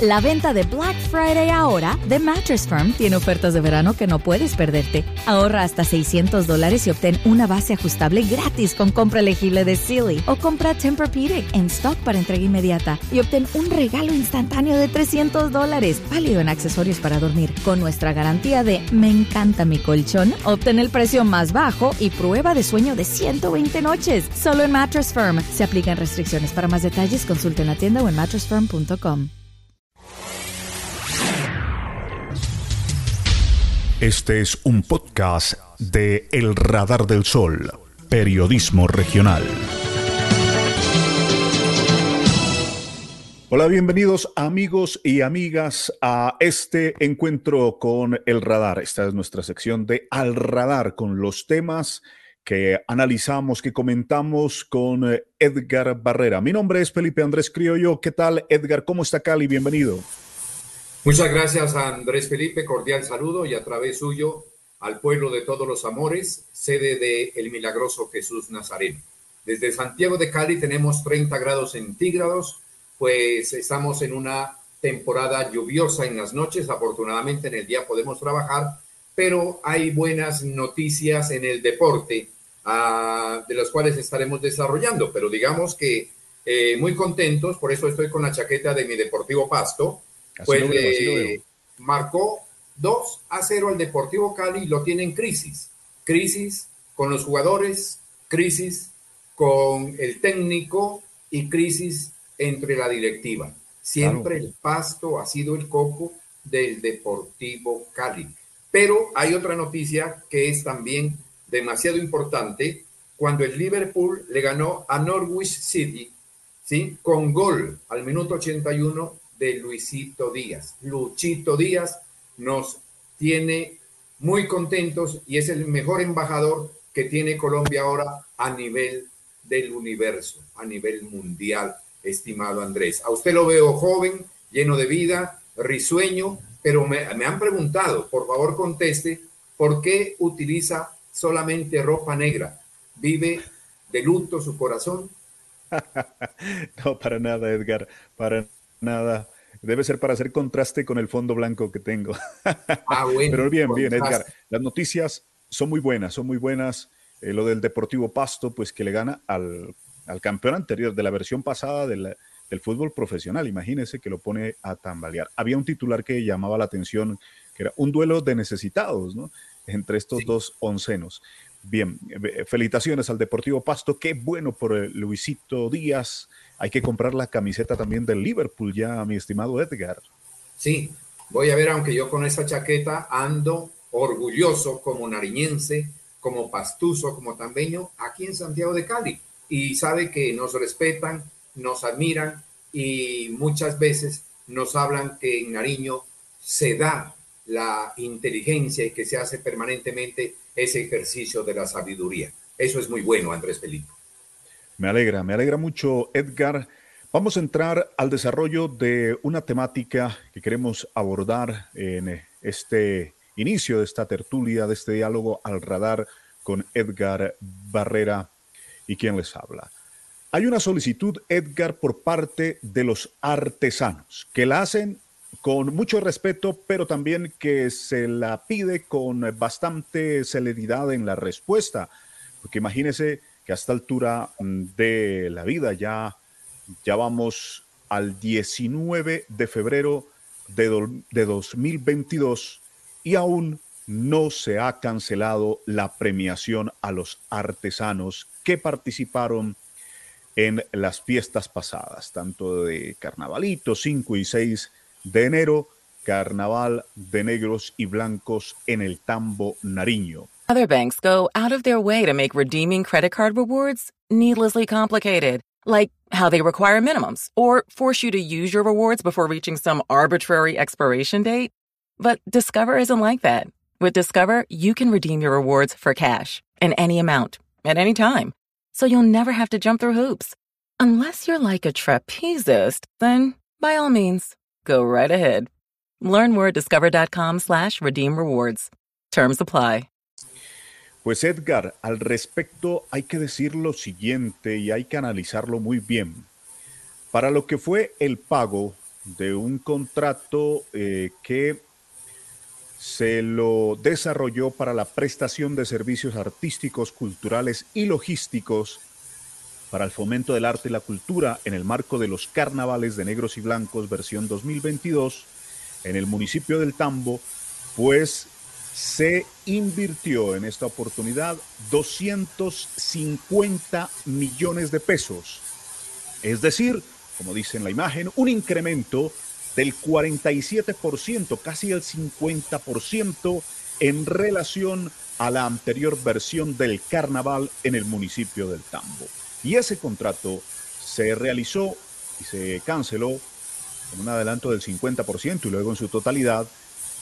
La venta de Black Friday ahora de Mattress Firm tiene ofertas de verano que no puedes perderte. Ahorra hasta 600 dólares y obtén una base ajustable gratis con compra elegible de Sealy. O compra Tempur-Pedic en stock para entrega inmediata y obtén un regalo instantáneo de 300 dólares, válido en accesorios para dormir. Con nuestra garantía de Me encanta mi colchón, obtén el precio más bajo y prueba de sueño de 120 noches. Solo en Mattress Firm. Se aplican restricciones. Para más detalles, consulte en la tienda o en mattressfirm.com. Este es un podcast de El Radar del Sol, periodismo regional. Hola, bienvenidos amigos y amigas a este encuentro con El Radar. Esta es nuestra sección de Al Radar con los temas que analizamos, que comentamos con Edgar Barrera. Mi nombre es Felipe Andrés Criollo. ¿Qué tal, Edgar? ¿Cómo está Cali? Bienvenido. Muchas gracias Andrés Felipe, cordial saludo y a través suyo al pueblo de todos los amores, sede de El Milagroso Jesús Nazareno. Desde Santiago de Cali tenemos 30 grados centígrados, pues estamos en una temporada lluviosa en las noches, afortunadamente en el día podemos trabajar, pero hay buenas noticias en el deporte uh, de las cuales estaremos desarrollando, pero digamos que eh, muy contentos, por eso estoy con la chaqueta de mi Deportivo Pasto, pues eh, marcó 2 a 0 al Deportivo Cali y lo tiene en crisis. Crisis con los jugadores, crisis con el técnico y crisis entre la directiva. Siempre el pasto ha sido el coco del Deportivo Cali. Pero hay otra noticia que es también demasiado importante. Cuando el Liverpool le ganó a Norwich City, ¿sí? Con gol al minuto 81 de Luisito Díaz. Luchito Díaz nos tiene muy contentos y es el mejor embajador que tiene Colombia ahora a nivel del universo, a nivel mundial, estimado Andrés. A usted lo veo joven, lleno de vida, risueño, pero me, me han preguntado, por favor conteste, ¿por qué utiliza solamente ropa negra? ¿Vive de luto su corazón? no, para nada, Edgar, para nada. Debe ser para hacer contraste con el fondo blanco que tengo. Ah, bueno, Pero bien, bien, Edgar. Las noticias son muy buenas, son muy buenas. Eh, lo del Deportivo Pasto, pues que le gana al, al campeón anterior de la versión pasada del fútbol profesional. Imagínese que lo pone a tambalear. Había un titular que llamaba la atención, que era un duelo de necesitados, ¿no? Entre estos dos oncenos. Bien, felicitaciones al Deportivo Pasto. Qué bueno por Luisito Díaz hay que comprar la camiseta también del Liverpool ya, mi estimado Edgar. Sí, voy a ver, aunque yo con esa chaqueta ando orgulloso como nariñense, como pastuso, como tambeño, aquí en Santiago de Cali. Y sabe que nos respetan, nos admiran y muchas veces nos hablan que en Nariño se da la inteligencia y que se hace permanentemente ese ejercicio de la sabiduría. Eso es muy bueno, Andrés Felipe. Me alegra, me alegra mucho, Edgar. Vamos a entrar al desarrollo de una temática que queremos abordar en este inicio de esta tertulia, de este diálogo al radar con Edgar Barrera y quien les habla. Hay una solicitud, Edgar, por parte de los artesanos, que la hacen con mucho respeto, pero también que se la pide con bastante celeridad en la respuesta. Porque imagínese que a esta altura mm, de la vida ya, ya vamos al 19 de febrero de, de 2022 y aún no se ha cancelado la premiación a los artesanos que participaron en las fiestas pasadas, tanto de Carnavalito 5 y 6 de enero, Carnaval de Negros y Blancos en el Tambo Nariño. Other banks go out of their way to make redeeming credit card rewards needlessly complicated, like how they require minimums or force you to use your rewards before reaching some arbitrary expiration date. But Discover isn't like that. With Discover, you can redeem your rewards for cash in any amount at any time. So you'll never have to jump through hoops. Unless you're like a trapezist, then by all means, go right ahead. Learn at discover.com slash redeem rewards. Terms apply. Pues Edgar, al respecto hay que decir lo siguiente y hay que analizarlo muy bien. Para lo que fue el pago de un contrato eh, que se lo desarrolló para la prestación de servicios artísticos, culturales y logísticos para el fomento del arte y la cultura en el marco de los carnavales de negros y blancos versión 2022 en el municipio del Tambo, pues se invirtió en esta oportunidad 250 millones de pesos. Es decir, como dice en la imagen, un incremento del 47%, casi el 50% en relación a la anterior versión del carnaval en el municipio del Tambo. Y ese contrato se realizó y se canceló con un adelanto del 50% y luego en su totalidad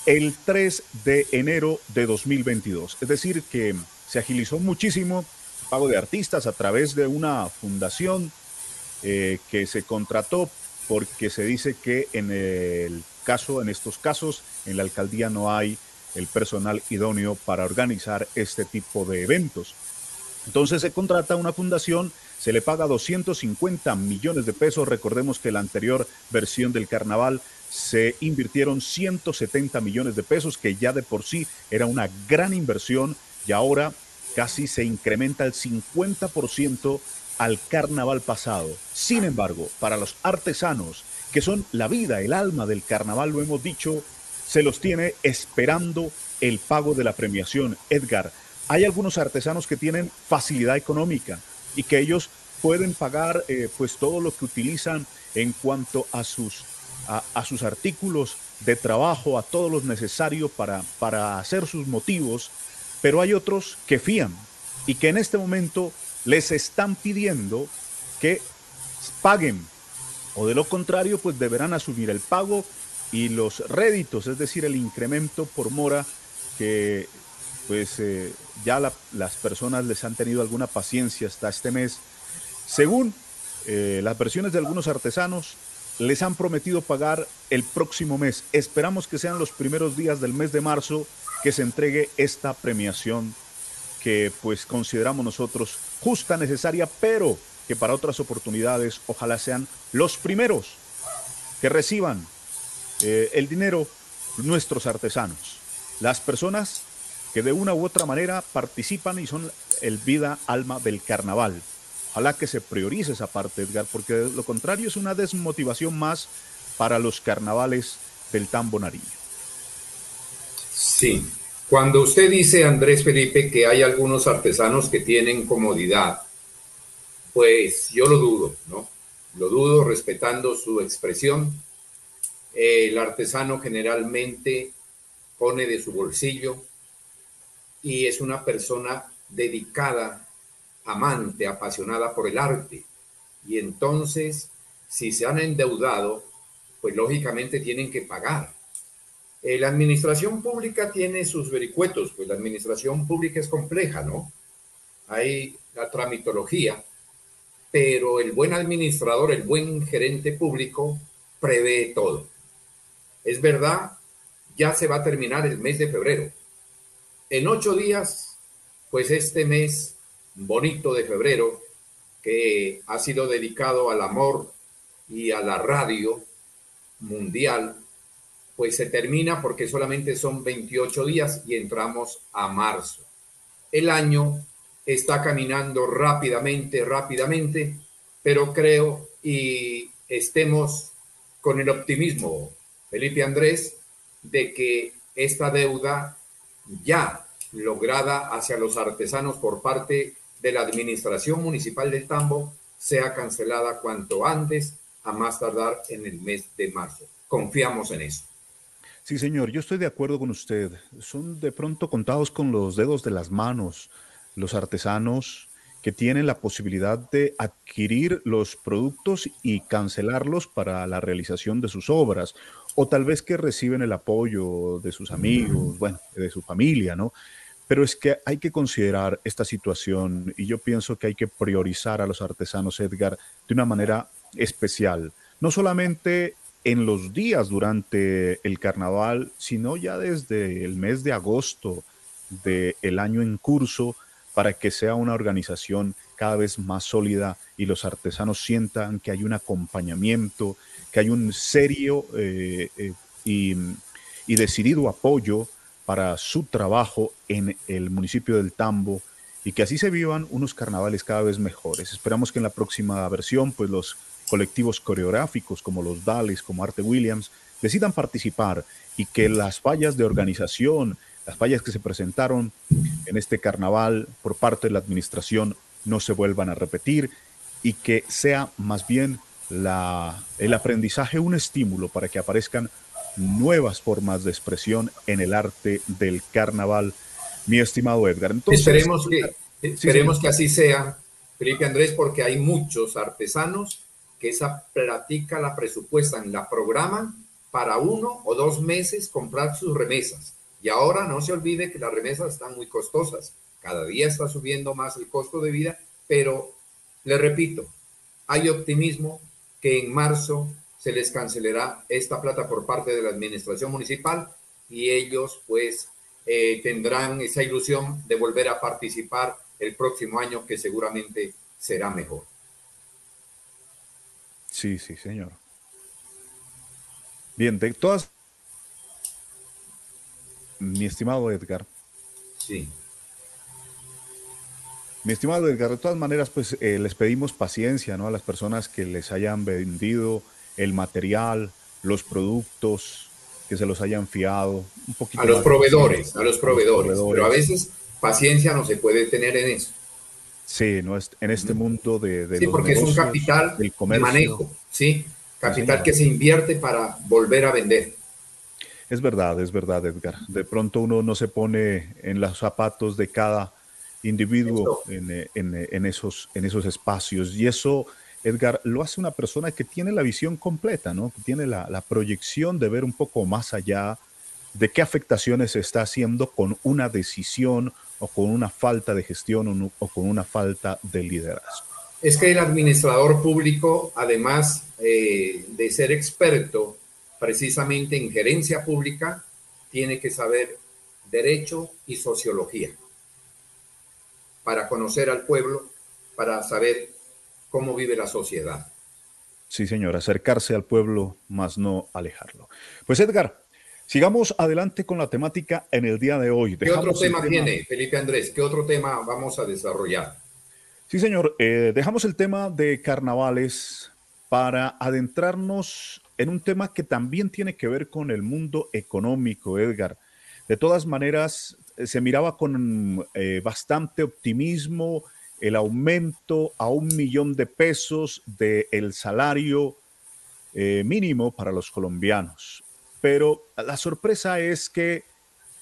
el 3 de enero de 2022. Es decir, que se agilizó muchísimo el pago de artistas a través de una fundación eh, que se contrató porque se dice que en el caso, en estos casos, en la alcaldía no hay el personal idóneo para organizar este tipo de eventos. Entonces se contrata una fundación, se le paga 250 millones de pesos. Recordemos que la anterior versión del carnaval se invirtieron 170 millones de pesos, que ya de por sí era una gran inversión y ahora casi se incrementa el 50% al carnaval pasado. Sin embargo, para los artesanos, que son la vida, el alma del carnaval, lo hemos dicho, se los tiene esperando el pago de la premiación. Edgar, hay algunos artesanos que tienen facilidad económica y que ellos pueden pagar eh, pues todo lo que utilizan en cuanto a sus a, sus artículos de trabajo, a todo lo necesario para, para hacer sus motivos, pero hay otros que fían y que en este momento les están pidiendo que paguen o de lo contrario pues deberán asumir el pago y los réditos, es decir, el incremento por mora que pues eh, ya las personas les han tenido alguna paciencia hasta este mes. Según eh, las versiones de algunos artesanos, les han prometido pagar el próximo mes. Esperamos que sean los primeros días del mes de marzo que se entregue esta premiación que pues consideramos nosotros justa, necesaria, pero que para otras oportunidades ojalá sean los primeros que reciban eh, el dinero nuestros artesanos, las personas que de una u otra manera participan y son el vida alma del carnaval. Ojalá que se priorice esa parte, Edgar, porque lo contrario es una desmotivación más para los carnavales del Tambo Nariño. Sí, cuando usted dice, Andrés Felipe, que hay algunos artesanos que tienen comodidad, pues yo lo dudo, ¿no? Lo dudo respetando su expresión. El artesano generalmente pone de su bolsillo y es una persona dedicada amante, apasionada por el arte. Y entonces, si se han endeudado, pues lógicamente tienen que pagar. Eh, la administración pública tiene sus vericuetos, pues la administración pública es compleja, ¿no? Hay la tramitología, pero el buen administrador, el buen gerente público, prevé todo. Es verdad, ya se va a terminar el mes de febrero. En ocho días, pues este mes bonito de febrero que ha sido dedicado al amor y a la radio mundial, pues se termina porque solamente son 28 días y entramos a marzo. El año está caminando rápidamente, rápidamente, pero creo y estemos con el optimismo, Felipe Andrés, de que esta deuda ya lograda hacia los artesanos por parte de la Administración Municipal del Tambo sea cancelada cuanto antes, a más tardar en el mes de marzo. Confiamos en eso. Sí, señor, yo estoy de acuerdo con usted. Son de pronto contados con los dedos de las manos los artesanos que tienen la posibilidad de adquirir los productos y cancelarlos para la realización de sus obras, o tal vez que reciben el apoyo de sus amigos, bueno, de su familia, ¿no? Pero es que hay que considerar esta situación y yo pienso que hay que priorizar a los artesanos, Edgar, de una manera especial. No solamente en los días durante el carnaval, sino ya desde el mes de agosto del año en curso, para que sea una organización cada vez más sólida y los artesanos sientan que hay un acompañamiento, que hay un serio eh, eh, y, decidido apoyo para su trabajo en el municipio del Tambo y que así se vivan unos carnavales cada vez mejores. Esperamos que en la próxima versión, pues los colectivos coreográficos como los Dales, como Arte Williams, decidan participar y que las fallas de organización, las fallas que se presentaron en este carnaval por parte de la administración no se vuelvan a repetir y que sea más bien la, el aprendizaje un estímulo para que aparezcan nuevas formas de expresión en el arte del carnaval, mi estimado Edgar. Entonces, esperemos que, esperemos que así sea, Felipe Andrés, porque hay muchos artesanos que esa plática la presupuestan, la programan para uno o dos meses comprar sus remesas. Y ahora no se olvide que las remesas están muy costosas. Cada día está subiendo más el costo de vida, pero le repito, hay optimismo que en marzo se les cancelará esta plata por parte de la administración municipal y ellos pues eh, tendrán esa ilusión de volver a participar el próximo año que seguramente será mejor. Sí, sí, señor. Bien, de todas... Mi estimado Edgar. Sí. Mi estimado Edgar, de todas maneras, pues eh, les pedimos paciencia ¿no? a las personas que les hayan vendido el material, los productos, que se los hayan fiado. Un poquito a los proveedores, a los proveedores, Pero a veces paciencia no se puede tener en eso. Sí, no es, en este mundo de, de sí, porque es un capital de manejo, sí, capital que se invierte para volver a vender. Es verdad, es verdad, Edgar. De pronto uno no se pone en los zapatos de cada individuo en, en, en, esos, en esos espacios y eso Edgar, lo hace una persona que tiene la visión completa, ¿no? Que tiene la, la proyección de ver un poco más allá de qué afectaciones se está haciendo con una decisión o con una falta de gestión o, con una falta de liderazgo. Es que el administrador público, además eh, de ser experto precisamente en gerencia pública, tiene que saber derecho y sociología para conocer al pueblo, para saber cómo vive la sociedad. Sí, señor, acercarse al pueblo, más no alejarlo. Pues Edgar, sigamos adelante con la temática en el día de hoy. ¿Qué otro tema, tiene, Felipe Andrés? ¿Qué otro tema vamos a desarrollar? Sí, señor, eh, dejamos el tema de carnavales para adentrarnos en un tema que también tiene que ver con el mundo económico, Edgar. De todas maneras, se miraba con eh, bastante optimismo el aumento a un millón de pesos del salario eh, mínimo para los colombianos. Pero la sorpresa es que,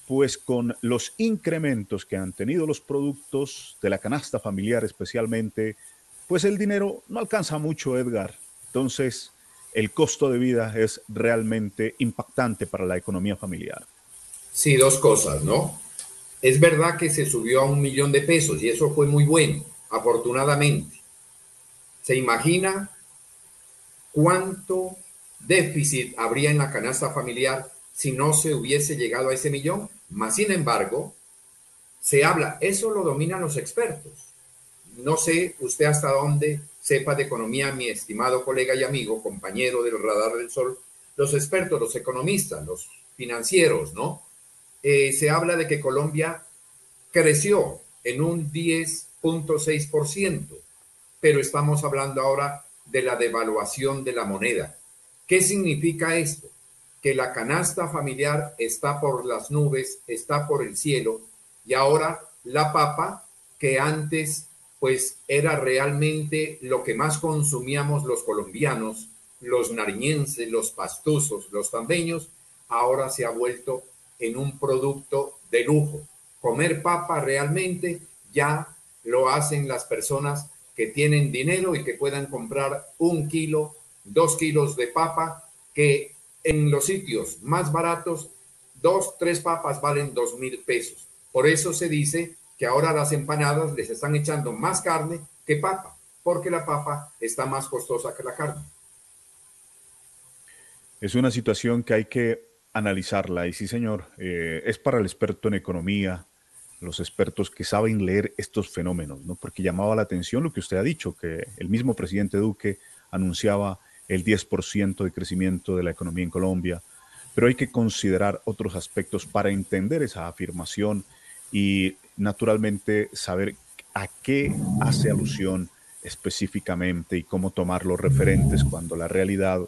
pues con los incrementos que han tenido los productos de la canasta familiar especialmente, pues el dinero no alcanza mucho, Edgar. Entonces, el costo de vida es realmente impactante para la economía familiar. Sí, dos cosas, ¿no? Es verdad que se subió a un millón de pesos y eso fue muy bueno, afortunadamente. ¿Se imagina cuánto déficit habría en la canasta familiar si no se hubiese llegado a ese millón? Más sin embargo, se habla, eso lo dominan los expertos. No sé usted hasta dónde sepa de economía, mi estimado colega y amigo, compañero del Radar del Sol, los expertos, los economistas, los financieros, ¿no? Eh, se habla de que Colombia creció en un 10.6%, pero estamos hablando ahora de la devaluación de la moneda. ¿Qué significa esto? Que la canasta familiar está por las nubes, está por el cielo, y ahora la papa, que antes pues era realmente lo que más consumíamos los colombianos, los nariñenses, los pastusos, los tambeños, ahora se ha vuelto en un producto de lujo. Comer papa realmente ya lo hacen las personas que tienen dinero y que puedan comprar un kilo, dos kilos de papa, que en los sitios más baratos, dos, tres papas valen dos mil pesos. Por eso se dice que ahora las empanadas les están echando más carne que papa, porque la papa está más costosa que la carne. Es una situación que hay que analizarla. Y sí, señor, eh, es para el experto en economía, los expertos que saben leer estos fenómenos, ¿no? Porque llamaba la atención lo que usted ha dicho, que el mismo presidente Duque anunciaba el 10% de crecimiento de la economía en Colombia, pero hay que considerar otros aspectos para entender esa afirmación y naturalmente saber a qué hace alusión específicamente y cómo tomar los referentes cuando la realidad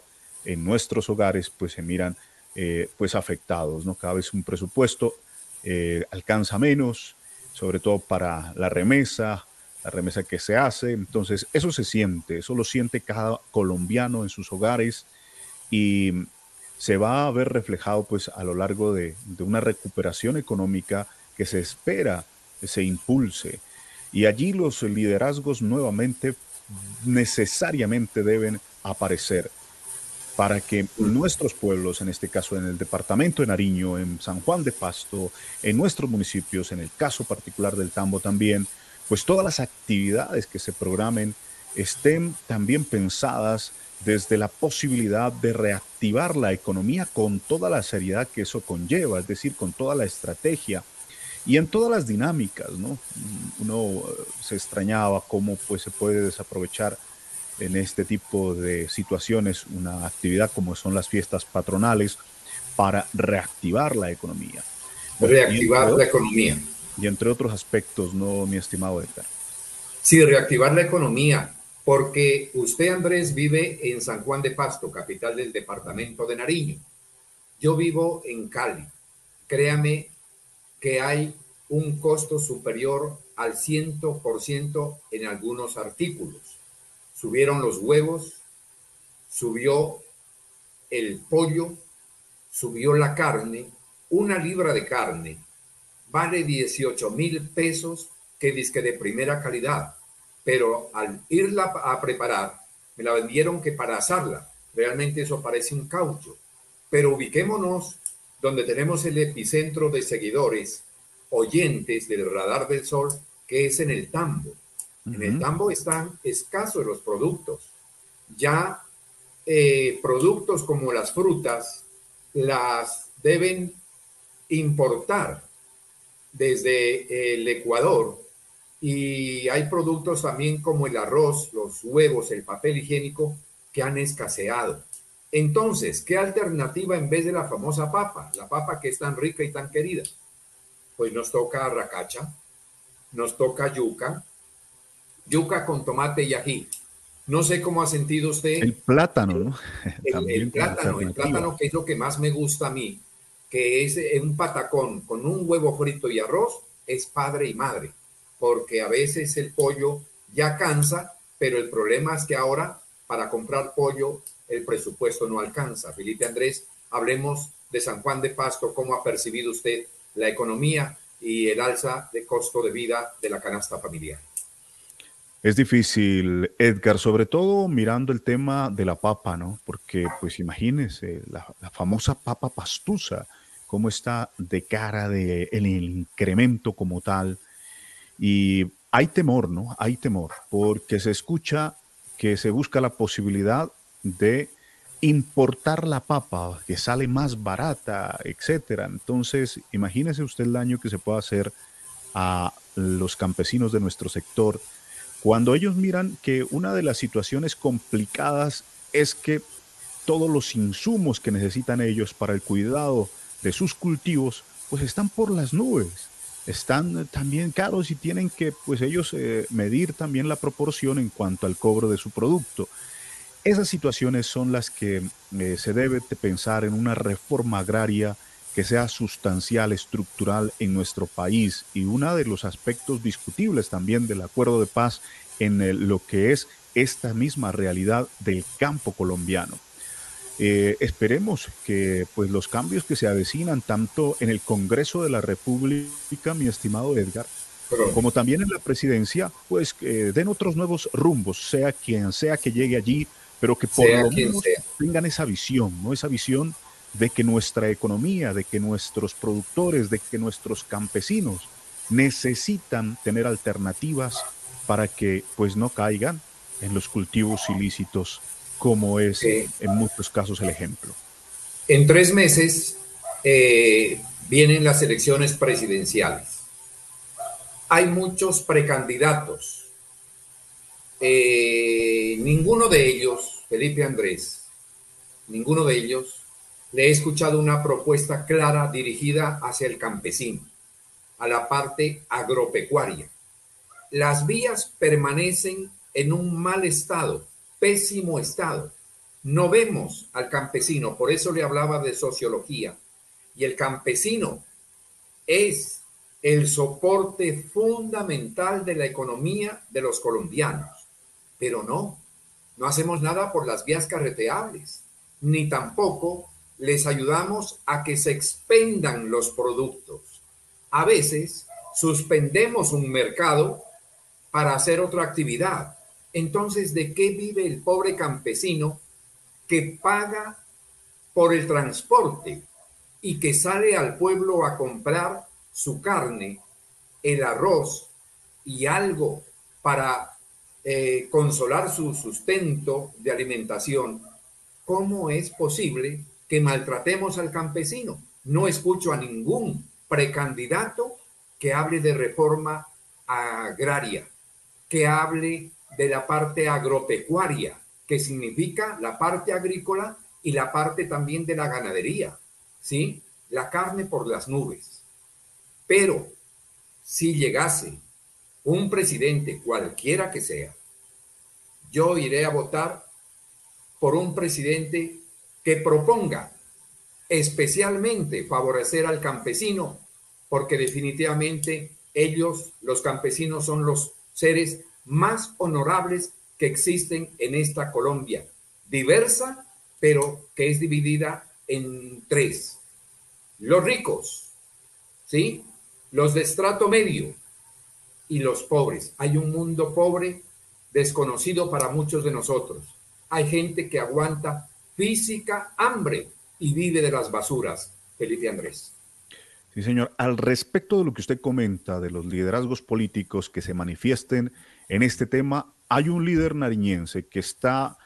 en nuestros hogares pues se miran eh, pues afectados, ¿no? Cada vez un presupuesto eh, alcanza menos, sobre todo para la remesa, la remesa que se hace. Entonces, eso se siente, eso lo siente cada colombiano en sus hogares y se va a ver reflejado pues a lo largo de, de una recuperación económica que se espera se impulse. Y allí los liderazgos nuevamente necesariamente deben aparecer para que nuestros pueblos, en este caso en el departamento de Nariño, en San Juan de Pasto, en nuestros municipios, en el caso particular del Tambo también, pues todas las actividades que se programen estén también pensadas desde la posibilidad de reactivar la economía con toda la seriedad que eso conlleva, es decir, con toda la estrategia y en todas las dinámicas, ¿no? Uno se extrañaba cómo pues se puede desaprovechar en este tipo de situaciones una actividad como son las fiestas patronales para reactivar la economía. Reactivar la economía. Y entre otros aspectos, ¿no, mi estimado Edgar? Sí, reactivar la economía, porque usted, Andrés, vive en San Juan de Pasto, capital del departamento de Nariño. Yo vivo en Cali. Créame que hay un costo superior al 100% en algunos artículos subieron los huevos, subió el pollo, subió la carne, una libra de carne vale 18 mil pesos que disque de primera calidad, pero al irla a preparar, me la vendieron que para asarla, realmente eso parece un caucho, pero ubiquémonos donde tenemos el epicentro de seguidores, oyentes del radar del sol, que es en el tambo. En el tambo están escasos los productos. Ya eh, productos como las frutas las deben importar desde el Ecuador y hay productos también como el arroz, los huevos, el papel higiénico que han escaseado. Entonces, ¿qué alternativa en vez de la famosa papa? La papa que es tan rica y tan querida. Pues nos toca racacha, nos toca yuca, yuca con tomate y ají. No sé cómo ha sentido usted. El plátano, ¿no? El, plátano, el plátano que es lo que más me gusta a mí, que es eh, un patacón con un huevo frito y arroz, es padre y madre, porque a veces el pollo ya cansa, pero el problema es que ahora para comprar pollo el presupuesto no alcanza. Felipe Andrés, hablemos de San Juan de Pasto, cómo ha percibido usted la economía y el alza de costo de vida de la canasta familiar. Es difícil, Edgar, sobre todo mirando el tema de la papa, ¿no? Porque, pues imagínese, la, famosa papa pastusa, cómo está de cara de el incremento como tal. Y hay temor, ¿no? Hay temor, porque se escucha que se busca la posibilidad de importar la papa, que sale más barata, etcétera. Entonces, imagínese usted el daño que se puede hacer a los campesinos de nuestro sector cuando ellos miran que una de las situaciones complicadas es que todos los insumos que necesitan ellos para el cuidado de sus cultivos, pues están por las nubes, están también caros y tienen que, pues ellos eh, medir también la proporción en cuanto al cobro de su producto. Esas situaciones son las que eh, se debe de pensar en una reforma agraria que sea sustancial, estructural en nuestro país. Y uno de los aspectos discutibles también del acuerdo de paz en lo que es esta misma realidad del campo colombiano. Eh, esperemos que pues, los cambios que se avecinan tanto en el Congreso de la República, mi estimado Edgar, como también en la presidencia, pues den otros nuevos rumbos, sea quien sea que llegue allí, pero que por lo menos tengan esa visión, ¿no? Esa visión de que nuestra economía, de que nuestros productores, de que nuestros campesinos necesitan tener alternativas para que pues no caigan en los cultivos ilícitos, como es en muchos casos el ejemplo. En tres meses eh, vienen las elecciones presidenciales. Hay muchos precandidatos eh, ninguno de ellos, Felipe Andrés, ninguno de ellos, le he escuchado una propuesta clara dirigida hacia el campesino, a la parte agropecuaria. Las vías permanecen en un mal estado, pésimo estado. No vemos al campesino, por eso le hablaba de sociología. Y el campesino es el soporte fundamental de la economía de los colombianos. Pero no, no hacemos nada por las vías carreteables, ni tampoco les ayudamos a que se expendan los productos. A veces suspendemos un mercado para hacer otra actividad. Entonces, ¿de qué vive el pobre campesino que paga por el transporte y que sale al pueblo a comprar su carne, el arroz y algo para eh, consolar su sustento de alimentación? ¿Cómo es posible que maltratemos al campesino? No escucho a ningún precandidato que hable de reforma agraria que hable de la parte agropecuaria, que significa la parte agrícola y la parte también de la ganadería, ¿sí? La carne por las nubes. Pero si llegase un presidente, cualquiera que sea, yo iré a votar por un presidente que proponga especialmente favorecer al campesino, porque definitivamente ellos, los campesinos, son los seres más honorables que existen en esta Colombia, diversa, pero que es dividida en tres. Los ricos, ¿sí? Los de estrato medio y los pobres. Hay un mundo pobre desconocido para muchos de nosotros. Hay gente que aguanta física hambre y vive de las basuras. Felipe Andrés. Sí, señor. Al respecto de lo que usted comenta de los liderazgos políticos que se manifiesten en este tema, hay un líder nariñense que está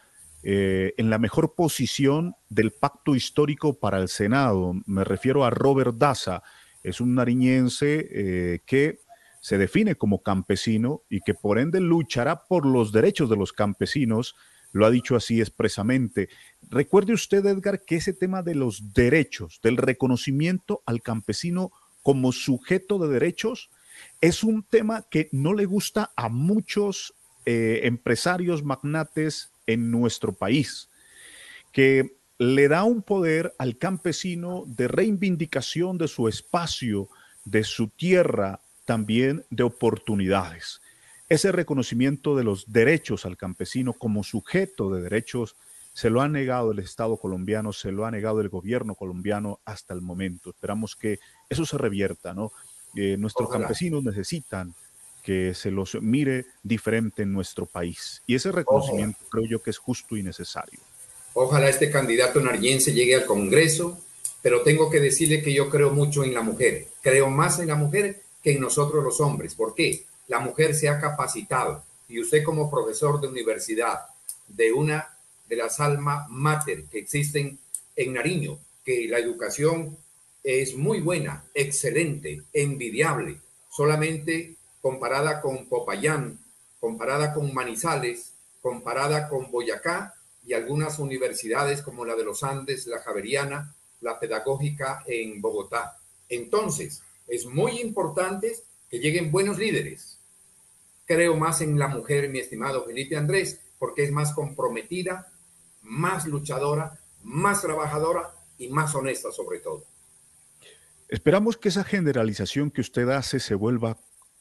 eh, en la mejor posición del pacto histórico para el Senado. Me refiero a Robert Daza. Es un nariñense eh, que se define como campesino y que por ende luchará por los derechos de los campesinos lo ha dicho así expresamente. Recuerde usted, Edgar, que ese tema de los derechos, del reconocimiento al campesino como sujeto de derechos, es un tema que no le gusta a muchos eh, empresarios magnates en nuestro país, que le da un poder al campesino de reivindicación de su espacio, de su tierra, también de oportunidades. Ese reconocimiento de los derechos al campesino como sujeto de derechos se lo ha negado el Estado colombiano, se lo ha negado el gobierno colombiano hasta el momento. Esperamos que eso se revierta, ¿no? Eh, nuestros campesinos necesitan que se los mire diferente en nuestro país. Y ese reconocimiento creo yo que es justo y necesario. Ojalá este candidato nariense llegue al Congreso, pero tengo que decirle que yo creo mucho en la mujer. Creo más en la mujer que en nosotros los hombres. ¿Por qué? La mujer se ha capacitado y usted como profesor de universidad de una de las alma mater que existen en Nariño, que la educación es muy buena, excelente, envidiable, solamente comparada con Popayán, comparada con Manizales, comparada con Boyacá y algunas universidades como la de los Andes, la Javeriana, la Pedagógica en Bogotá. Entonces, es muy importante que lleguen buenos líderes. Creo más en la mujer, mi estimado Felipe Andrés, porque es más comprometida, más luchadora, más trabajadora y más honesta sobre todo. Esperamos que esa generalización que usted hace se vuelva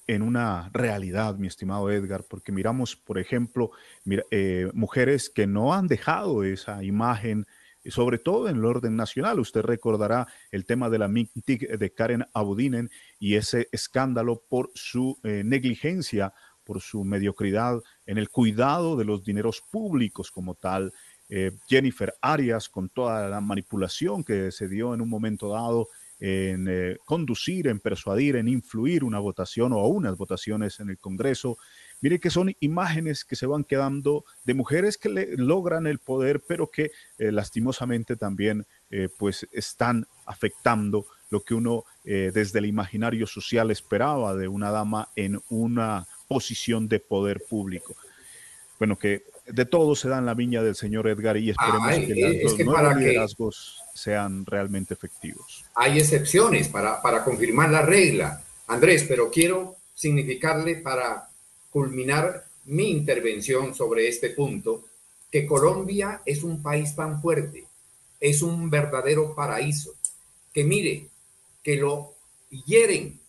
en una realidad, mi estimado Edgar, porque miramos, por ejemplo, eh, mujeres que no han dejado esa imagen sobre todo en el orden nacional. Usted recordará el tema de la MINTIC de Karen Abudinen y ese escándalo por su eh, negligencia, por su mediocridad en el cuidado de los dineros públicos como tal. Eh, Jennifer Arias con toda la manipulación que se dio en un momento dado en eh, conducir, en persuadir, en influir una votación o unas votaciones en el Congreso. Mire que son imágenes que se van quedando de mujeres que le logran el poder, pero que eh, lastimosamente también eh, pues están afectando lo que uno desde el imaginario social esperaba de una dama en una posición de poder público. bueno, que de todo se da en la viña del señor Edgar y esperemos que los nuevos liderazgos sean realmente efectivos. Hay excepciones para, para confirmar la regla, Andrés, pero quiero significarle para culminar mi intervención sobre este punto que Colombia es un país tan fuerte, es un verdadero paraíso, que mire, que lo hieren,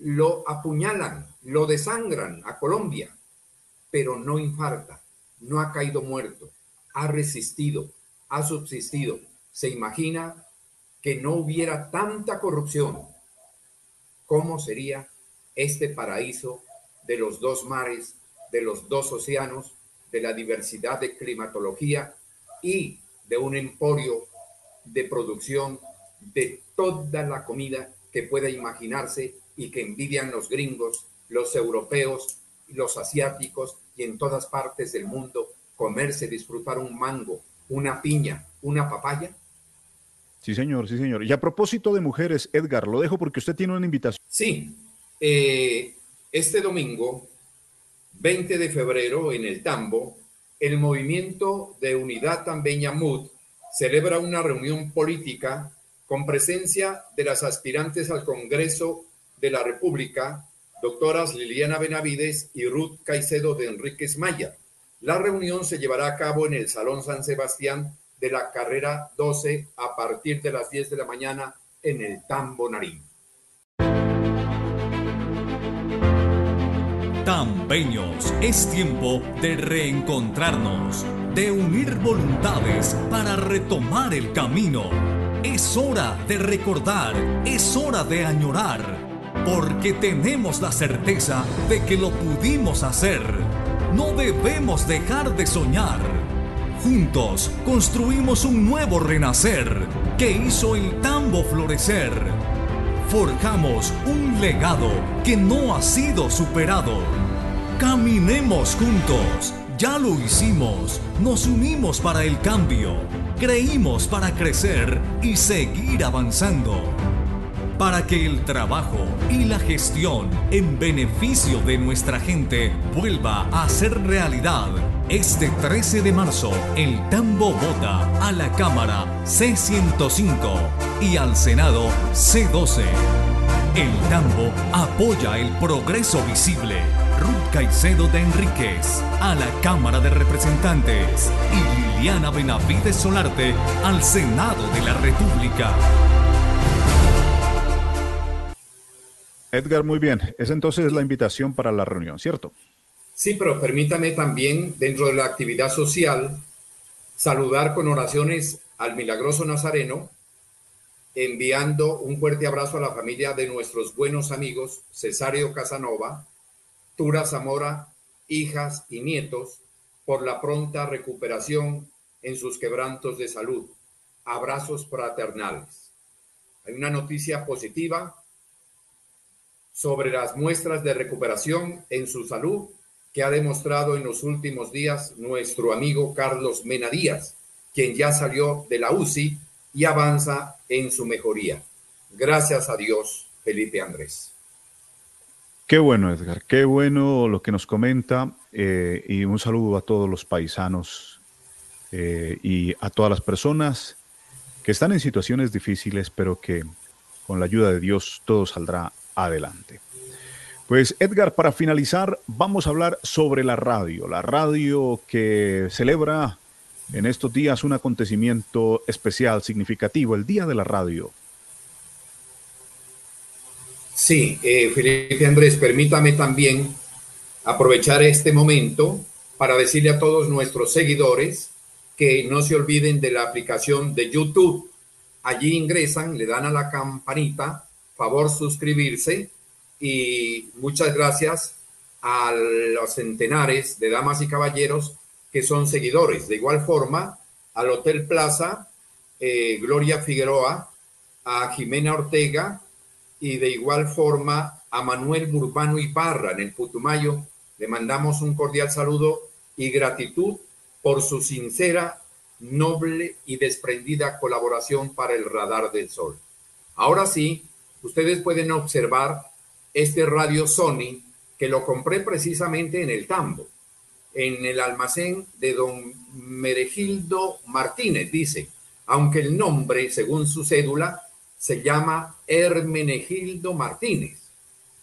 lo apuñalan, lo desangran a Colombia, pero no infarta, no ha caído muerto, ha resistido, ha subsistido. Se imagina que no hubiera tanta corrupción, ¿cómo sería este paraíso de los dos mares, de los dos océanos, de la diversidad de climatología y de un emporio de producción de toda la comida que pueda imaginarse y que envidian los gringos, los europeos, los asiáticos y en todas partes del mundo comerse, disfrutar un mango, una piña, una papaya? Sí, señor, sí, señor. Y a propósito de mujeres, Edgar, lo dejo porque usted tiene una invitación. Sí, eh, este domingo, 20 de febrero, en el Tambo, el movimiento de unidad Tambeña MUD celebra una reunión política con presencia de las aspirantes al Congreso de la República, doctoras Liliana Benavides y Ruth Caicedo de Enríquez Maya. La reunión se llevará a cabo en el Salón San Sebastián de la carrera 12 a partir de las 10 de la mañana en el Tambo Narín. Tambeños, es tiempo de reencontrarnos, de unir voluntades para retomar el camino. Es hora de recordar, es hora de añorar, porque tenemos la certeza de que lo pudimos hacer. No debemos dejar de soñar. Juntos construimos un nuevo renacer que hizo el tambo florecer forjamos un legado que no ha sido superado. Caminemos juntos, ya lo hicimos, nos unimos para el cambio, creímos para crecer y seguir avanzando. Para que el trabajo y la gestión en beneficio de nuestra gente vuelva a ser realidad este 13 de marzo, el Tambo vota a la Cámara C105 y al Senado C12. El Tambo apoya el progreso visible. Ruth Caicedo de Enríquez a la Cámara de Representantes y Liliana Benavides Solarte al Senado de la República. Edgar, muy bien. Esa entonces es la invitación para la reunión, ¿cierto? Sí, pero permítame también, dentro de la actividad social, saludar con oraciones al milagroso Nazareno, enviando un fuerte abrazo a la familia de nuestros buenos amigos Cesario Casanova, Tura Zamora, hijas y nietos, por la pronta recuperación en sus quebrantos de salud. Abrazos fraternales. Hay una noticia positiva sobre las muestras de recuperación en su salud que ha demostrado en los últimos días nuestro amigo Carlos Mena Díaz, quien ya salió de la UCI y avanza en su mejoría. Gracias a Dios, Felipe Andrés. Qué bueno, Edgar, qué bueno lo que nos comenta eh, y un saludo a todos los paisanos eh, y a todas las personas que están en situaciones difíciles, pero que con la ayuda de Dios todo saldrá adelante. Pues Edgar, para finalizar, vamos a hablar sobre la radio, la radio que celebra en estos días un acontecimiento especial, significativo, el Día de la Radio. Sí, eh, Felipe Andrés, permítame también aprovechar este momento para decirle a todos nuestros seguidores que no se olviden de la aplicación de YouTube. Allí ingresan, le dan a la campanita, favor suscribirse y muchas gracias a los centenares de damas y caballeros que son seguidores. De igual forma, al Hotel Plaza, eh, Gloria Figueroa, a Jimena Ortega y de igual forma a Manuel Burbano Ibarra en el Putumayo. Le mandamos un cordial saludo y gratitud por su sincera, noble y desprendida colaboración para el Radar del Sol. Ahora sí, ustedes pueden observar este radio Sony que lo compré precisamente en el Tambo. en el almacén de don Meregildo Martínez, dice, aunque el nombre, según su cédula, se llama Hermenegildo Martínez,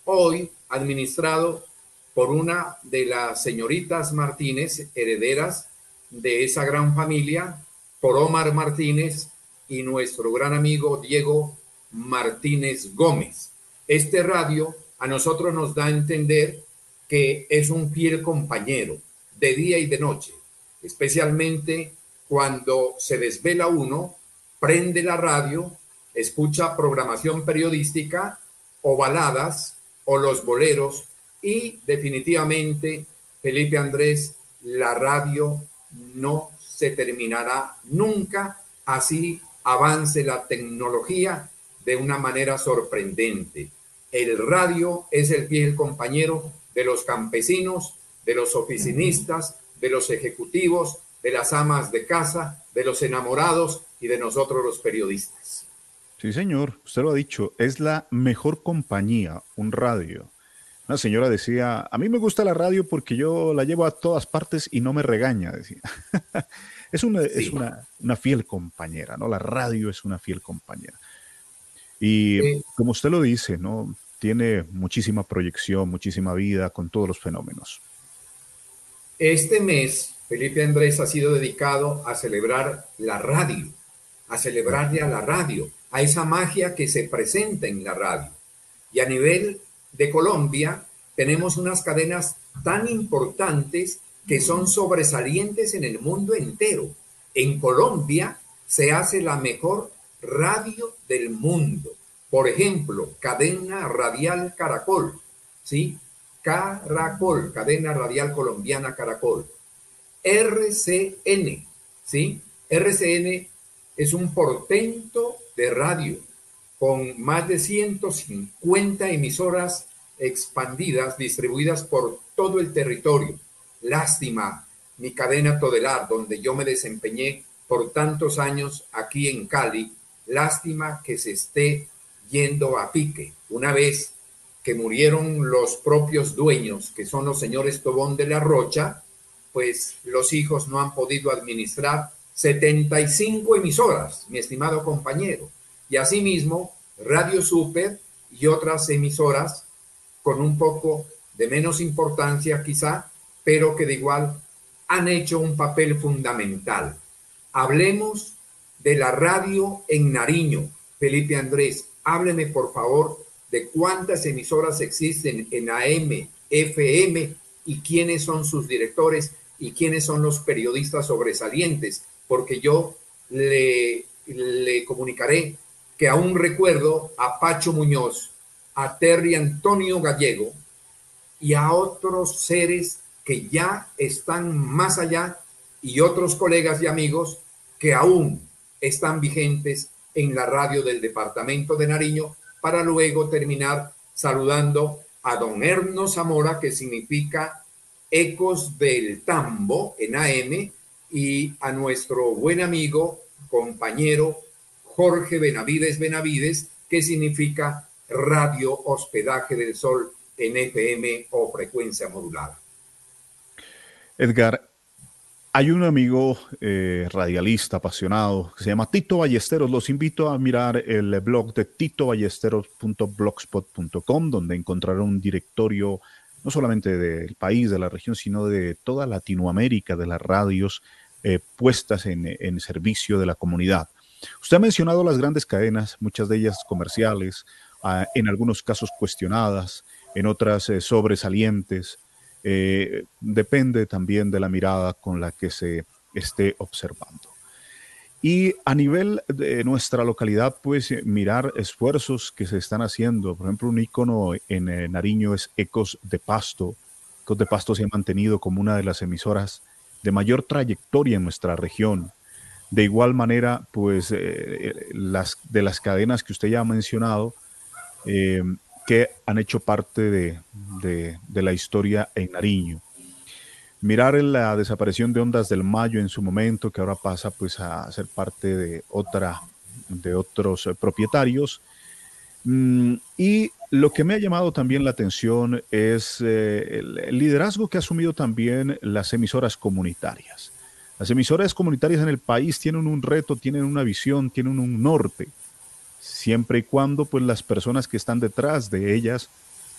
hoy administrado por una de las señoritas Martínez, herederas de esa gran familia, por Omar Martínez y nuestro gran amigo Diego Martínez Gómez. Este radio a nosotros nos da a entender que es un fiel compañero de día y de noche, especialmente cuando se desvela uno, prende la radio, escucha programación periodística o baladas o los boleros y definitivamente, Felipe Andrés, la radio no se terminará nunca, así avance la tecnología de una manera sorprendente. El radio es el fiel compañero de los campesinos, de los oficinistas, de los ejecutivos, de las amas de casa, de los enamorados y de nosotros los periodistas. Sí, señor, usted lo ha dicho, es la mejor compañía, un radio. Una señora decía, a mí me gusta la radio porque yo la llevo a todas partes y no me regaña, decía. es una, es una, una, fiel compañera, ¿no? La radio es una fiel compañera. Y como usted lo dice, ¿no? Tiene muchísima proyección, muchísima vida con todos los fenómenos. Este mes, Felipe Andrés ha sido dedicado a celebrar la radio, a celebrarle a la radio, a esa magia que se presenta en la radio. Y a nivel de Colombia, tenemos unas cadenas tan importantes que son sobresalientes en el mundo entero. En Colombia se hace la mejor radio del mundo. Por ejemplo, cadena radial Caracol, ¿sí? Caracol, cadena radial colombiana Caracol. RCN, ¿sí? RCN es un portento de radio con más de 150 emisoras expandidas, distribuidas por todo el territorio. Lástima, mi cadena Todelar, donde yo me desempeñé por tantos años aquí en Cali, lástima que se esté yendo a pique. Una vez que murieron los propios dueños, que son los señores Tobón de la Rocha, pues los hijos no han podido administrar 75 emisoras, mi estimado compañero. Y asimismo, Radio Super y otras emisoras con un poco de menos importancia quizá, pero que de igual han hecho un papel fundamental. Hablemos de la radio en Nariño. Felipe Andrés, hábleme por favor de cuántas emisoras existen en AM, FM y quiénes son sus directores y quiénes son los periodistas sobresalientes, porque yo le, le comunicaré que aún recuerdo a Pacho Muñoz, a Terry Antonio Gallego y a otros seres que ya están más allá y otros colegas y amigos que aún están vigentes en la radio del departamento de Nariño para luego terminar saludando a don Erno Zamora, que significa Ecos del Tambo en AM, y a nuestro buen amigo, compañero Jorge Benavides Benavides, que significa Radio Hospedaje del Sol en FM o frecuencia modulada. Edgar, hay un amigo eh, radialista apasionado que se llama Tito Ballesteros. Los invito a mirar el blog de titoballesteros.blogspot.com, donde encontrarán un directorio no solamente del país, de la región, sino de toda Latinoamérica, de las radios eh, puestas en, servicio de la comunidad. Usted ha mencionado las grandes cadenas, muchas de ellas comerciales, ah, en algunos casos cuestionadas, en otras eh, sobresalientes. Eh, depende también de la mirada con la que se esté observando. Y a nivel de nuestra localidad, pues mirar esfuerzos que se están haciendo. Por ejemplo, un icono en Nariño es Ecos de Pasto. Ecos de Pasto se ha mantenido como una de las emisoras de mayor trayectoria en nuestra región. De igual manera, pues eh, las, de las cadenas que usted ya ha mencionado, eh, que han hecho parte de, de, la historia en Nariño. Mirar la desaparición de Ondas del Mayo en su momento, que ahora pasa pues a ser parte de otra, de otros propietarios, Mm, y lo que me ha llamado también la atención es eh, el, liderazgo que ha asumido también las emisoras comunitarias. Las emisoras comunitarias en el país tienen un reto, tienen una visión, tienen un norte, siempre y cuando pues las personas que están detrás de ellas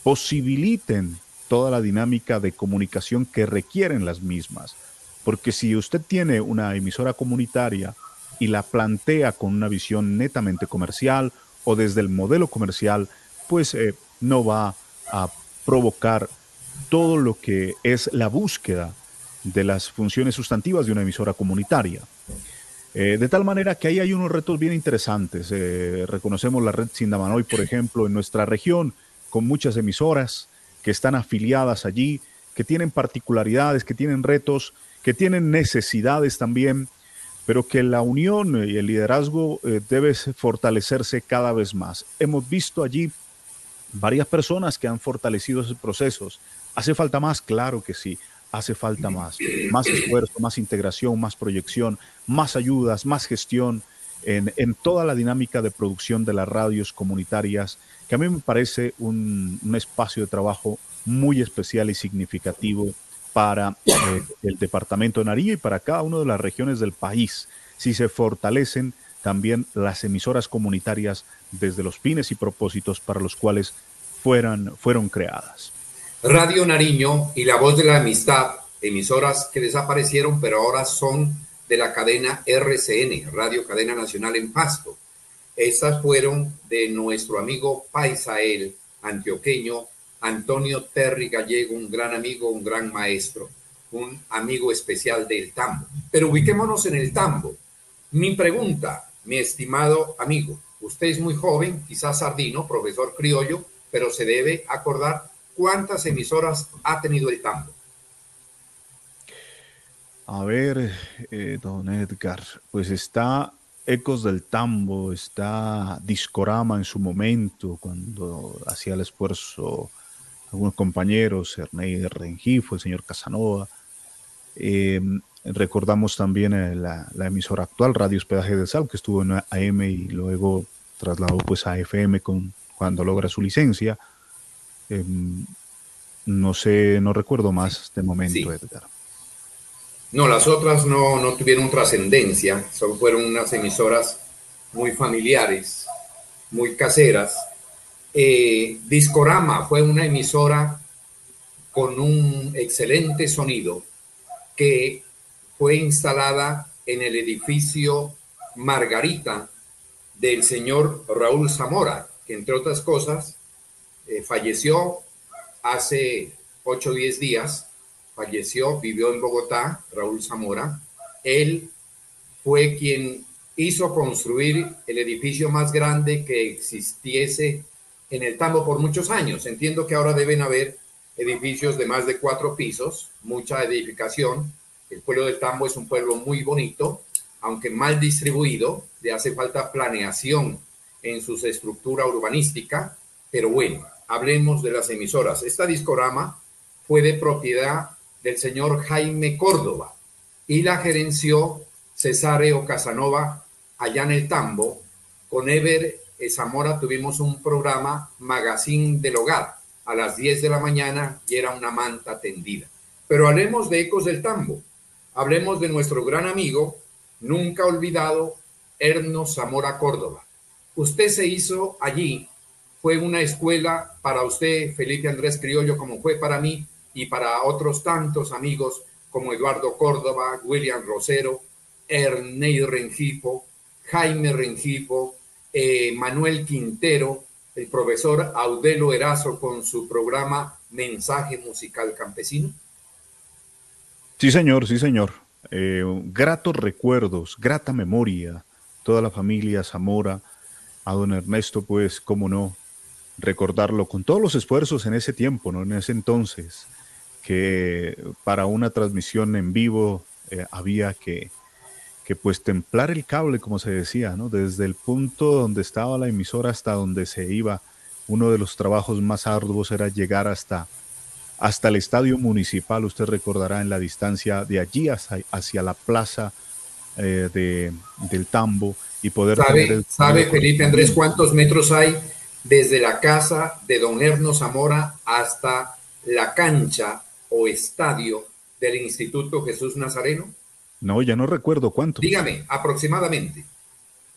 posibiliten toda la dinámica de comunicación que requieren las mismas. Porque si usted tiene una emisora comunitaria y la plantea con una visión netamente comercial o desde el modelo comercial, pues eh, no va a provocar todo lo que es la búsqueda de las funciones sustantivas de una emisora comunitaria. Eh, de tal manera que ahí hay unos retos bien interesantes. Eh, reconocemos la red Sindamanoy, por ejemplo, en nuestra región, con muchas emisoras que están afiliadas allí, que tienen particularidades, que tienen retos, que tienen necesidades también, pero que la unión y el liderazgo debe fortalecerse cada vez más. Hemos visto allí varias personas que han fortalecido esos procesos. ¿Hace falta más? Claro que sí, hace falta más. Más esfuerzo, más integración, más proyección, más ayudas, más gestión en, toda la dinámica de producción de las radios comunitarias, que a mí me parece un, espacio de trabajo muy especial y significativo para eh, el departamento de Nariño y para cada una de las regiones del país. Si se fortalecen también las emisoras comunitarias desde los fines y propósitos para los cuales fueran, fueron creadas. Radio Nariño y La Voz de la Amistad, emisoras que desaparecieron, pero ahora son de la cadena RCN, Radio Cadena Nacional en Pasto. Estas fueron de nuestro amigo Paisael, antioqueño, Antonio Terry Gallego, un gran amigo, un gran maestro, un amigo especial del tambo. Pero ubiquémonos en el tambo. Mi pregunta, mi estimado amigo. Usted es muy joven, quizás sardino, profesor criollo, pero se debe acordar cuántas emisoras ha tenido el tambo. A ver, eh, don Edgar, pues está Ecos del Tambo, está Discorama en su momento, cuando hacía el esfuerzo algunos compañeros, Ernei Rengifo, el señor Casanova. Eh, Recordamos también eh, la, emisora actual, Radio Hospedaje de Sal, que estuvo en AM y luego trasladó pues a FM con, cuando logra su licencia. Em, no sé, no recuerdo más de momento, Edgar. No, las otras no, no tuvieron trascendencia, solo fueron unas emisoras muy familiares, muy caseras. Eh, Discorama fue una emisora con un excelente sonido que fue instalada en el edificio Margarita del señor Raúl Zamora, que entre otras cosas eh, falleció hace 8 o 10 días, falleció, vivió en Bogotá, Raúl Zamora. Él fue quien hizo construir el edificio más grande que existiese en el Tambo por muchos años. Entiendo que ahora deben haber edificios de más de cuatro pisos, mucha edificación, el pueblo del Tambo es un pueblo muy bonito, aunque mal distribuido, le hace falta planeación en su estructura urbanística, pero bueno, hablemos de las emisoras. Esta discorama fue de propiedad del señor Jaime Córdoba y la gerenció Cesáreo Casanova allá en el Tambo. Con Ever Zamora tuvimos un programa Magazine del Hogar a las 10 de la mañana y era una manta tendida. Pero hablemos de Ecos del Tambo hablemos de nuestro gran amigo, nunca olvidado, Erno Zamora Córdoba. Usted se hizo allí, fue una escuela para usted, Felipe Andrés Criollo, como fue para mí y para otros tantos amigos como Eduardo Córdoba, William Rosero, Ernei Rengifo, Jaime Rengifo, eh, Manuel Quintero, el profesor Audelo Erazo con su programa Mensaje Musical Campesino. Sí, señor, sí, señor. Eh, gratos recuerdos, grata memoria, toda la familia Zamora, a don Ernesto, pues, cómo no, recordarlo con todos los esfuerzos en ese tiempo, ¿no? En ese entonces, que para una transmisión en vivo eh, había que, que, pues, templar el cable, como se decía, ¿no? Desde el punto donde estaba la emisora hasta donde se iba. Uno de los trabajos más arduos era llegar hasta hasta el estadio municipal, usted recordará en la distancia de allí hacia, la plaza eh, de, del Tambo y poder... ¿Sabe, ¿sabe Felipe Andrés cuántos metros hay desde la casa de don Erno Zamora hasta la cancha o estadio del Instituto Jesús Nazareno? No, ya no recuerdo cuánto. Dígame, aproximadamente.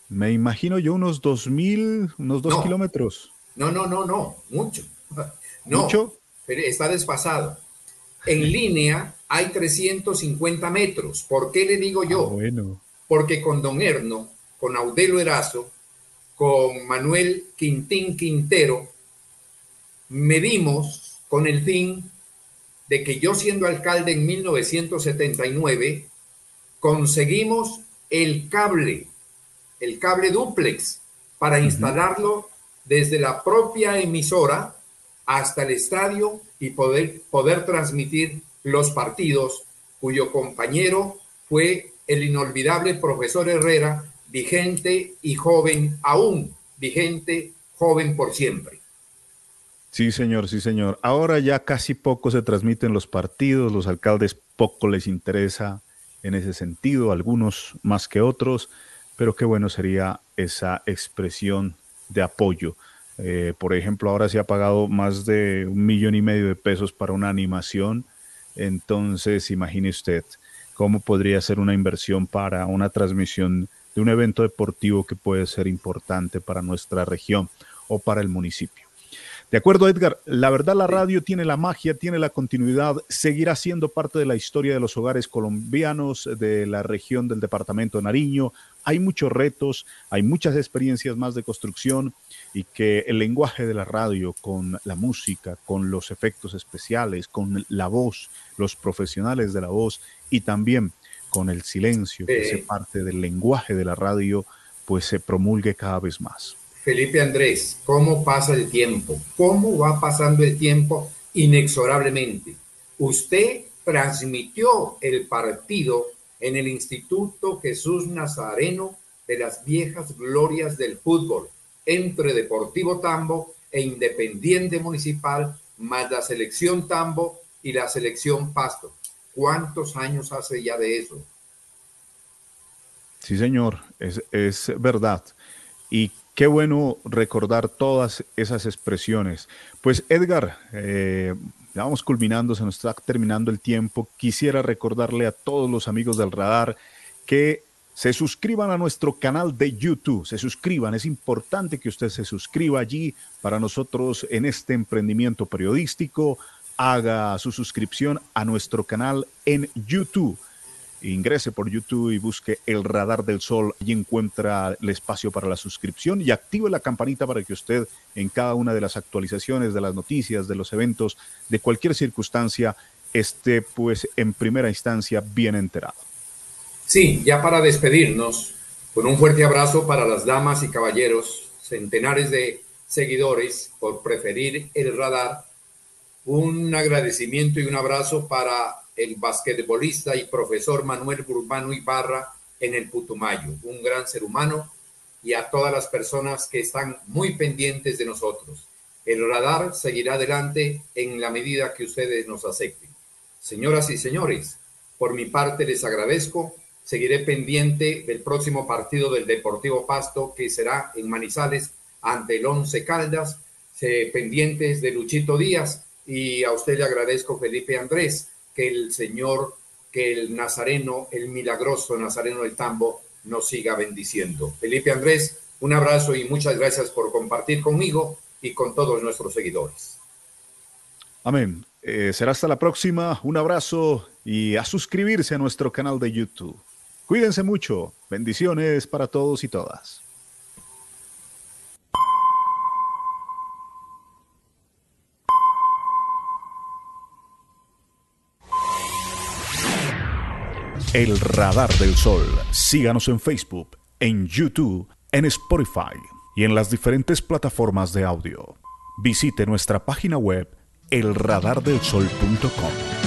Me imagino yo unos dos mil, unos dos kilómetros. No, no, no, no, mucho. No, ¿Mucho? Pero está desfasado. En línea hay 350 metros. ¿Por qué le digo yo? Ah, bueno. Porque con Don Erno, con Audelo Erazo, con Manuel Quintín Quintero, medimos con el fin de que yo siendo alcalde en 1979, conseguimos el cable, el cable duplex, para instalarlo desde la propia emisora hasta el estadio y poder, poder transmitir los partidos, cuyo compañero fue el inolvidable profesor Herrera, vigente y joven aún, vigente, joven por siempre. Sí, señor, sí, señor. Ahora ya casi poco se transmiten los partidos, los alcaldes poco les interesa en ese sentido, algunos más que otros, pero qué bueno sería esa expresión de apoyo. Eh, por ejemplo, ahora se ha pagado más de un millón y medio de pesos para una animación. Entonces, imagine usted cómo podría ser una inversión para una transmisión de un evento deportivo que puede ser importante para nuestra región o para el municipio. De acuerdo, Edgar, la verdad la radio tiene la magia, tiene la continuidad, seguirá siendo parte de la historia de los hogares colombianos de la región del departamento de Nariño. Hay muchos retos, hay muchas experiencias más de construcción y que el lenguaje de la radio con la música, con los efectos especiales, con la voz, los profesionales de la voz y también con el silencio, que es parte del lenguaje de la radio, pues se promulgue cada vez más. Felipe Andrés, ¿cómo pasa el tiempo? ¿Cómo va pasando el tiempo inexorablemente? Usted transmitió el partido en el Instituto Jesús Nazareno de las viejas glorias del fútbol entre Deportivo Tambo e Independiente Municipal, más la selección Tambo y la selección Pasto. ¿Cuántos años hace ya de eso? Sí, señor, es, es verdad. Y Qué bueno recordar todas esas expresiones. Pues Edgar, eh, vamos culminando, se nos está terminando el tiempo. Quisiera recordarle a todos los amigos del radar que se suscriban a nuestro canal de YouTube, se suscriban, es importante que usted se suscriba allí para nosotros en este emprendimiento periodístico, haga su suscripción a nuestro canal en YouTube ingrese por YouTube y busque el radar del sol. y encuentra el espacio para la suscripción y active la campanita para que usted en cada una de las actualizaciones de las noticias, de los eventos, de cualquier circunstancia, esté pues en primera instancia bien enterado. Sí, ya para despedirnos, con un fuerte abrazo para las damas y caballeros, centenares de seguidores por preferir el radar, un agradecimiento y un abrazo para el basquetbolista y profesor Manuel Urbano Ibarra en el Putumayo, un gran ser humano, y a todas las personas que están muy pendientes de nosotros. El radar seguirá adelante en la medida que ustedes nos acepten. Señoras y señores, por mi parte les agradezco. Seguiré pendiente del próximo partido del Deportivo Pasto que será en Manizales ante el Once Caldas. pendientes de Luchito Díaz y a usted le agradezco Felipe Andrés que el Señor, que el Nazareno, el milagroso Nazareno del Tambo, nos siga bendiciendo. Felipe Andrés, un abrazo y muchas gracias por compartir conmigo y con todos nuestros seguidores. Amén. Eh, será hasta la próxima. Un abrazo y a suscribirse a nuestro canal de YouTube. Cuídense mucho. Bendiciones para todos y todas. El Radar del Sol. Síganos en Facebook, en YouTube, en Spotify y en las diferentes plataformas de audio. Visite nuestra página web elradardelsol.com.